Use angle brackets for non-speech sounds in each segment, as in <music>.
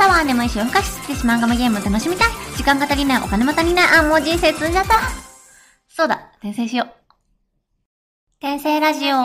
朝は眠いし夜更かししてしまうガムゲームを楽しみたい。時間が足りない、お金も足りない。あ、もう人生積んじゃった。そうだ、転生しよう。転生ラジオ。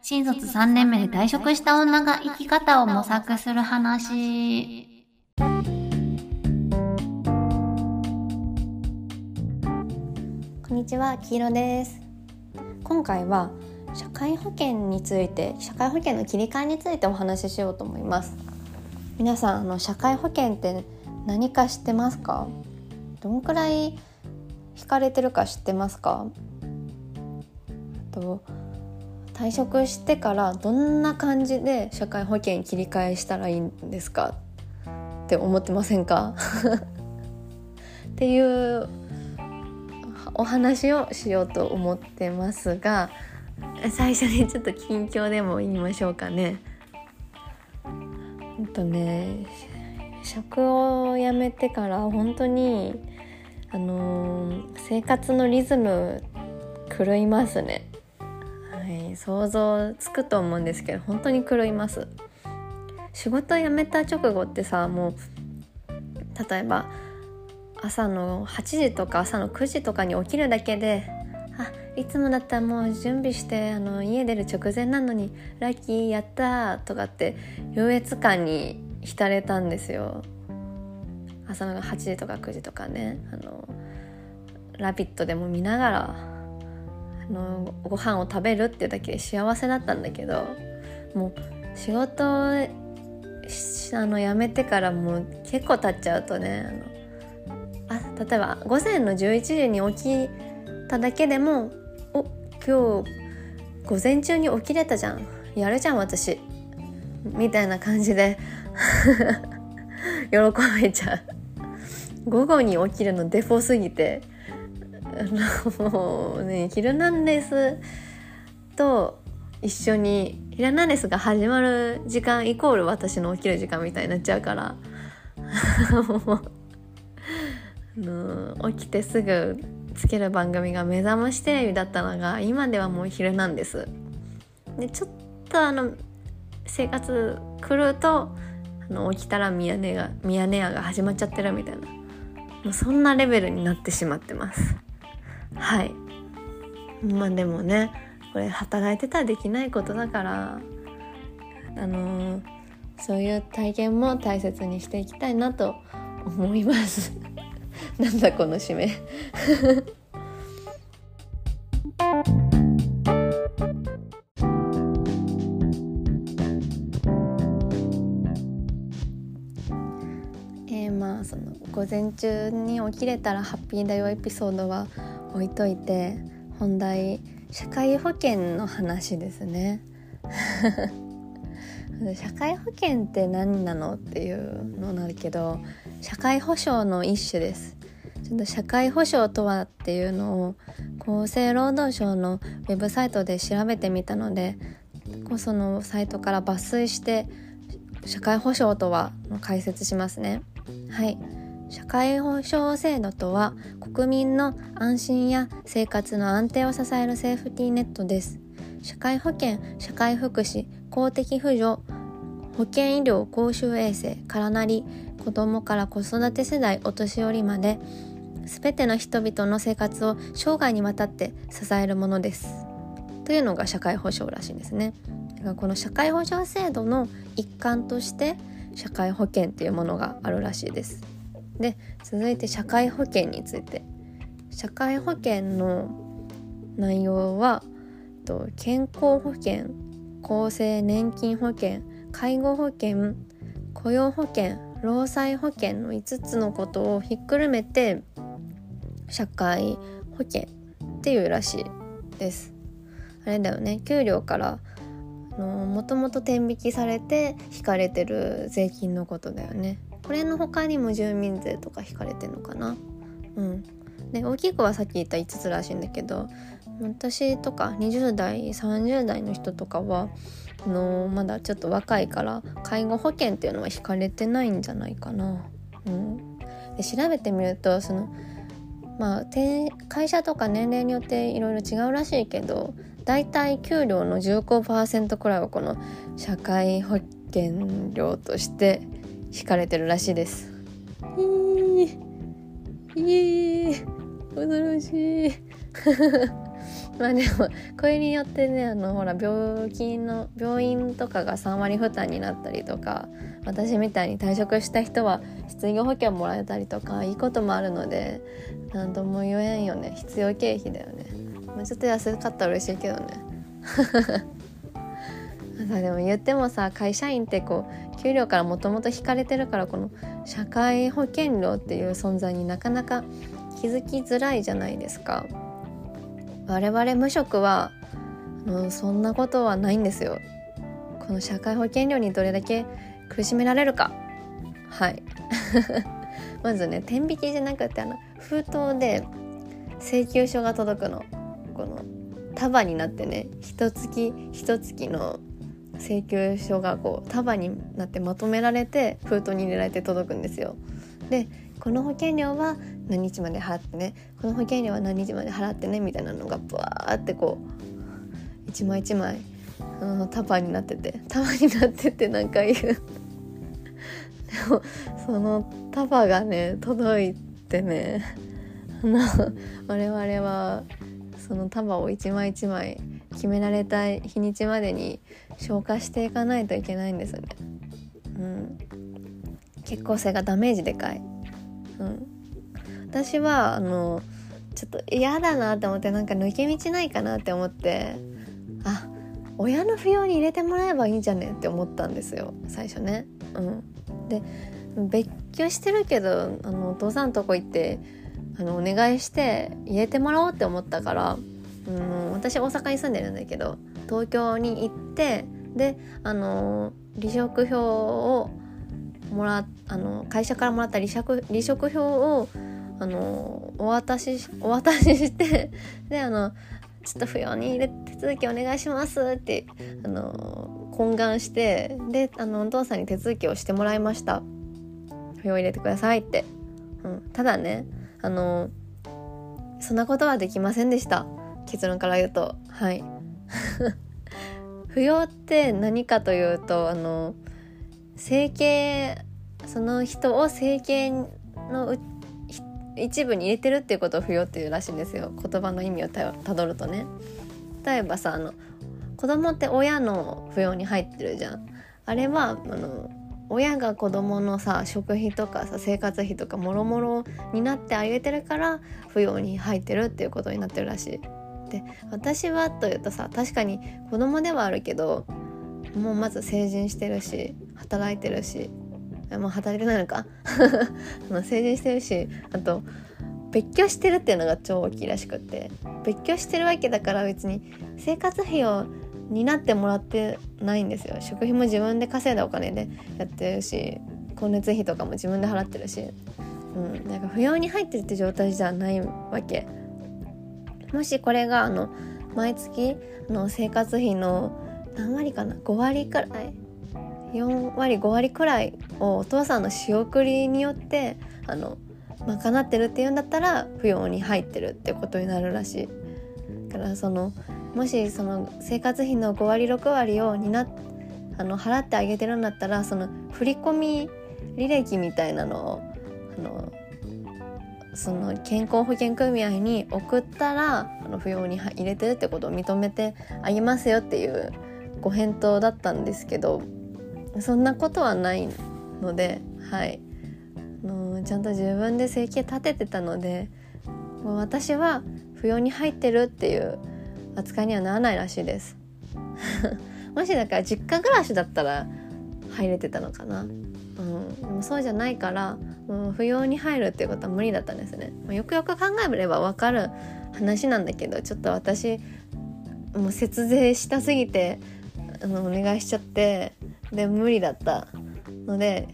新卒3年目で退職した女が生き方を模索する話。こんにちは、黄色です。今回は社会保険について、社会保険の切り替えについてお話ししようと思います。皆さん、あの社会保険って何か知ってますか？どんくらい引かれてるか知ってますか？と退職してからどんな感じで社会保険切り替えしたらいいんですか？って思ってませんか？<laughs> っていうお話をしようと思ってますが最初にちょっと近況でも言いましょうかね。えっとね職を辞めてから本当にあのー生活のリズム狂いますね。はい、想像つくと思うんですけど本当に狂います。仕事辞めた直後ってさもう例えば朝の8時とか朝の9時とかに起きるだけでいつもだったらもう準備してあの家出る直前なのにラッキーやったとかって優越感に浸れたんですよ朝の8時とか9時とかね「あのラビット!」でも見ながらあのご飯を食べるっていうだけで幸せだったんだけどもう仕事あの辞めてからもう結構経っちゃうとねあのあ例えば午前の11時に起きただけでも「今日午前中に起きれたじゃん。やるじゃん私」みたいな感じで。<laughs> 喜べちゃう。午後に起きるのデフォすぎて。もうね「ヒルナンデス」と一緒に「ヒルナンデス」が始まる時間イコール私の起きる時間みたいになっちゃうから。<laughs> もう起きてすぐつける番組が目覚ましテレビだったのが今ではもう昼なんです。でちょっとあの生活狂うとあの起きたらミヤネがミヤネ屋が始まっちゃってるみたいな。もうそんなレベルになってしまってます。はい。まあでもねこれ働いてたらできないことだからあのそういう体験も大切にしていきたいなと思います。なんだこの締め。えー、まあその午前中に起きれたらハッピーだよエピソードは置いといて本題社会保険の話ですね。<laughs> 社会保険って何なのっていうのなんだけど社会保障の一種です。ちょっと社会保障とはっていうのを厚生労働省のウェブサイトで調べてみたのでそのサイトから抜粋して社会保障とはの解説しますね。はい。社会保障制度とは国民の安心や生活の安定を支えるセーフティーネットです。社会保険社会福祉公的扶助保険医療公衆衛生からなり子どもから子育て世代お年寄りまで全ての人々の生活を生涯にわたって支えるものです。というのが社会保障らしいんですね。だからこの社会保障制度の一環として社会保険っていうものがあるらしいです。で続いて社会保険について。社会保険の内容は健康保険厚生年金保険介護保険雇用保険労災保険の5つのことをひっくるめて社会保険っていうらしいです。あれだよね。給料からもともと天引きされて引かれてる税金のことだよね。これの他にも住民税とか引かれてんのかな？うん。で大きくはさっき言った5つらしいんだけど私とか20代30代の人とかはのまだちょっと若いから介護保険っていうのは引かれてないんじゃないかな。うん、で調べてみるとそのまあ会社とか年齢によっていろいろ違うらしいけどだいたい給料の15%くらいはこの社会保険料として引かれてるらしいです。いい。いい。恐ろしい。<laughs> まあでもこれによってねあのほら病気の病院とかが3割負担になったりとか私みたいに退職した人は失業保険もらえたりとかいいこともあるので何とも言えんよね。必要経費だよね、まあ、ちょっと安かったら嬉しいけどね。<laughs> でも言ってもさ会社員ってこう給料からもともと引かれてるからこの社会保険料っていう存在になかなか気づきづらいじゃないですか。我々無職は、うん、そんなことはないんですよ。この社会保険料にどれだけ苦しめられるか？はい。<laughs> まずね天引きじゃなくてあの封筒で請求書が届くの。この束になってね一月一月の請求書がこう束になってまとめられて封筒に入れられて届くんですよ。でこの保険料は何日まで払ってねこの保険料は何日まで払ってねみたいなのがブワーってこう一枚一枚あの束になってて。束になっててなんか言う。でもその束がね届いてね。<laughs> あの我々はその束を一枚一枚決められた日にちまでに消化していかないといけないんですよね。うん、結構それがダメージでかい。うん、私はあのちょっと嫌だなって思ってなんか抜け道ないかなって思って。親の扶養に入れてもらえばいいんじゃねって思ったんですよ。最初ね。うん、で別居してるけどあのお父さんとこ行ってあのお願いして入れてもらおうって思ったから、うん、私大阪に住んでるんだけど東京に行ってであの離職票をもらあの会社からもらった離職離職票をあのお渡しお渡ししてであのちょっと不要に入れ手続きお願いします。ってあの懇願してであのお父さんに手続きをしてもらいました。不要入れてください。って、うん、ただねあのそんなことはできませんでした。結論から言うと。はい。<laughs> 扶養って何かというとあの整形その人を整形の一部に入れてるっていうことを扶養っていうらしいんですよ。言葉の意味をたどるとね。例えばさあの子供って親の扶養に入ってるじゃん。あれはあの親が子供のさ食費とかさ生活費とかもろもろになってあげてるから扶養に入ってるっていうことになってるらしい。で私はというとさ確かに子供ではあるけどもうまず成人してるし働いてるしもう働いてないのか。<laughs> 成人してるしあと別居してるっていうのが超大きいらしくって。別居してるわけだから別に生活費を担ってもらってないんですよ。食費も自分で稼いだお金でやってるし光熱費とかも自分で払ってるし、うん、なんか不要に入ってるって状態じゃないわけ。もしこれがあの毎月の生活費の何割かな？5割くらい？4割5割くらいをお父さんの仕送りによってあの賄ってるっていうんだったら扶養に入ってるってことになるらしい。だからそのもしその生活費の5割6割を担あの払ってあげてるんだったらその振り込み履歴みたいなのをあのその健康保険組合に送ったらあの扶養に入れてるってことを認めてあげますよっていうご返答だったんですけどそんなことはないのではいちゃんと自分で生計立ててたのでもう私は扶養に入ってるっていう扱いにはならないらしいです。<laughs> もしだから実家暮らしだったら入れてたのかな、うん、でもそうじゃないからもう扶養に入るっていうことは無理だったんですね、ま、よくよく考えれば分かる話なんだけどちょっと私もう節税したすぎてあのお願いしちゃってで無理だったので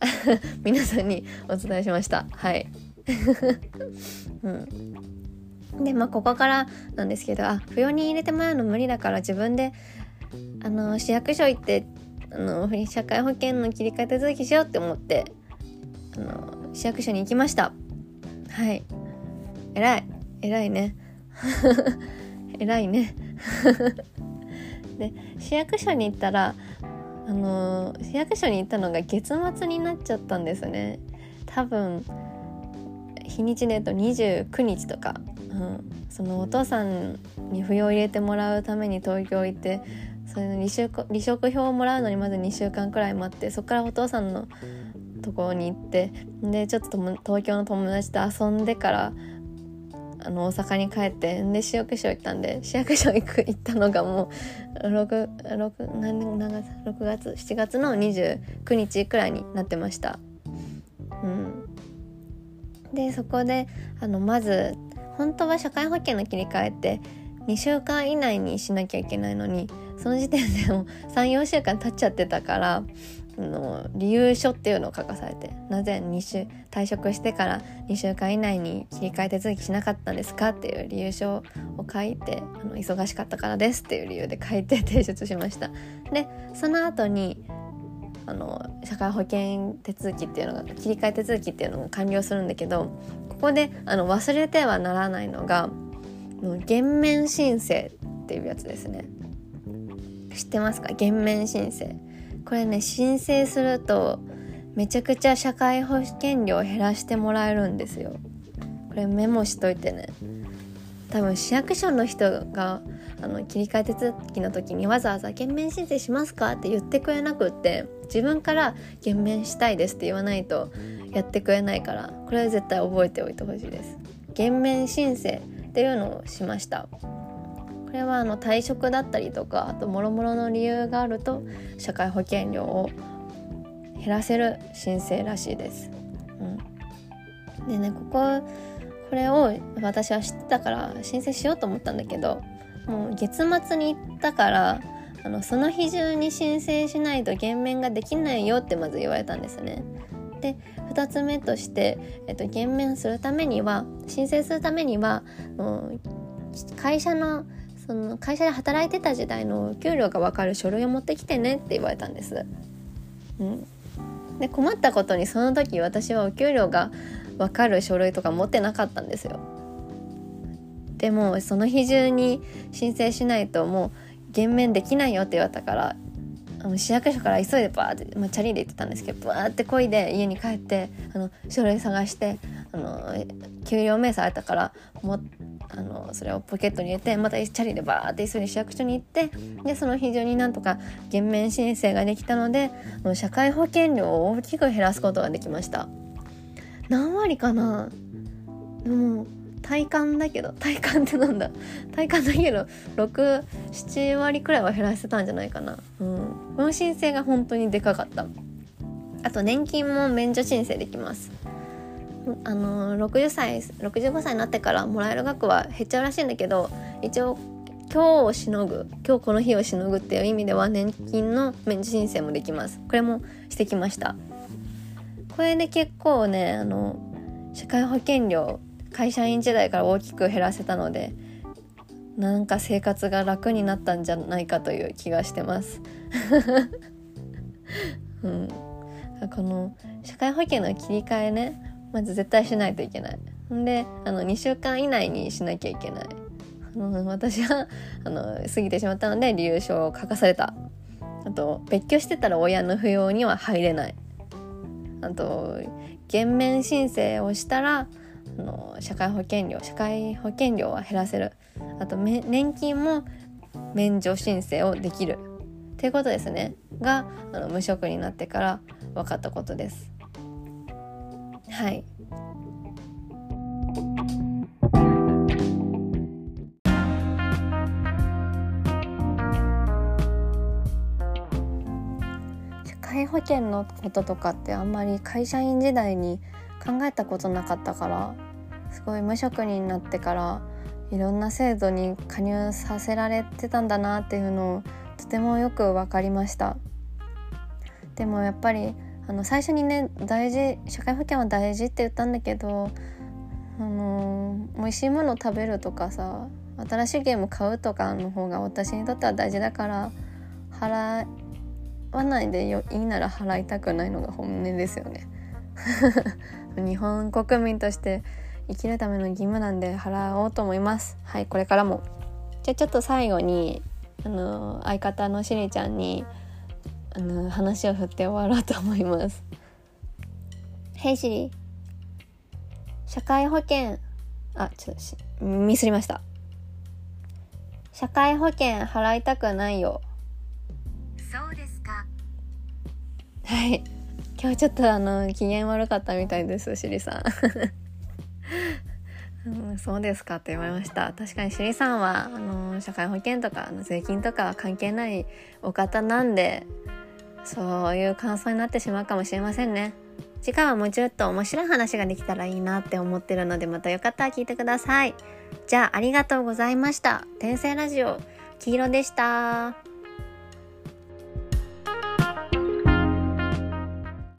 <laughs> 皆さんにお伝えしました。はい。<laughs> うん。でまあここからなんですけどあ扶養に入れてもらうの無理だから自分であの市役所行ってあの社会保険の切り替え手続きしようって思ってあの市役所に行きました。はい。偉い。偉いね。<laughs> 偉いね。で市役所に行ったらあの市役所に行ったのが月末になっちゃったんですね。多分日にちで言うと29日とか、うん、そのお父さんに扶養入れてもらうために東京行ってそれの離職離職票をもらうのにまず2週間くらい待ってそこからお父さんのところに行ってでちょっと東京の友達と遊んでからあの大阪に帰ってで市役所行ったんで市役所行く行ったのがもう 6, 6, 何何月6月7月の29日くらいになってました。うん、でそこであのまず本当は社会保険の切り替えって2週間以内にしなきゃいけないのにその時点でも34週間経っちゃってたからの理由書っていうのを書かされてなぜ2週退職してから2週間以内に切り替え手続きしなかったんですかっていう理由書を書いてあの忙しかったからですっていう理由で書いて提出しました。でその後にあの社会保険手続きっていうのが切り替え手続きっていうのが完了するんだけどここであの忘れてはならないのが減免申請っていうやつですね。知ってますか？減免申請。これね申請するとめちゃくちゃ社会保険料を減らしてもらえるんですよ。これメモしといてね。多分市役所の人があの切り替え手続きの時にわざわざ「減免申請しますか?」って言ってくれなくって自分から「減免したいです」って言わないとやってくれないからこれは絶対覚えておいてほしいです。減免申請っていうのをしました。れはあの退職だったりとかあともろもろの理由があると社会保険料を減らせる申請らしいです。うん、でねこここれを私は知ってたから申請しようと思ったんだけどもう月末に行ったからあのその日中に申請しないと減免ができないよってまず言われたんですね。で2つ目として、えっと、減免するためには申請するためには会社のその会社で働いてた時代の給料が分かる書類を持ってきてねって言われたんです。うん、で困ったことにその時私はお給料が分かる書類とか持ってなかったんですよ。でもその日中に申請しないともう減免できないよって言われたからあの市役所から急いでバーって、まあ、チャリで行ってたんですけどバーってこいで家に帰ってあの書類探してあの給料明細あったからもあのそれをポケットに入れてまたチャリでバーって急いで市役所に行ってでその非常になんとか減免申請ができたので社会保険料を大きく減らすことができました。何割かな？でも体感だけど体感ってなんだ？体感だけど67割くらいは減らせたんじゃないかな。うん。この申請が本当にでかかった。あと年金も免除申請できますあの60歳65歳になってからもらえる額は減っちゃうらしいんだけど一応今日をしのぐ今日この日をしのぐっていう意味では年金の免除申請もできます。これもしてきました。これで結構ねあの社会保険料会社員時代から大きく減らせたのでなんか生活が楽になったんじゃないかという気がしてます。<laughs> うん、この社会保険の切り替えねまず絶対しないといけない。んであの2週間以内にしなきゃいけない。あの私はあの過ぎてしまったので理由書を書かされた。あと別居してたら親の扶養には入れない。あと減免申請をしたらあの社会保険料社会保険料は減らせる。あと年金も免除申請をできる。っていうことですね。があの無職になってから分かったことです。はい。社会保険のこととかってあんまり会社員時代に考えたことなかったからすごい無職になってからいろんな制度に加入させられてたんだなっていうのをとてもよく分かりました。でもやっぱりあの最初にね大事社会保険は大事って言ったんだけどあの美味しいもの食べるとかさ新しいゲーム買うとかの方が私にとっては大事だから払わないでよいいなら払いたくないのが本音ですよね。<laughs> 日本国民として生きるための義務なんで払おうと思います。はいこれからも。じゃあちょっと最後にあの相方のしりちゃんにあの話を振って終わろうと思います。ヘイシリ社会保険。あちょっとミスりました。社会保険払いたくないよ。そうですか。はい。今日ちょっとあの機嫌悪かったみたいですしりさん。<laughs> うん、そうですかって言われました。確かにしりさんはあの社会保険とか税金とか関係ないお方なんでそういう感想になってしまうかもしれませんね次回はもうちょっと面白い話ができたらいいなって思ってるのでまたよかったら聞いてください。じゃあありがとうございました。天性ラジオ黄色でした。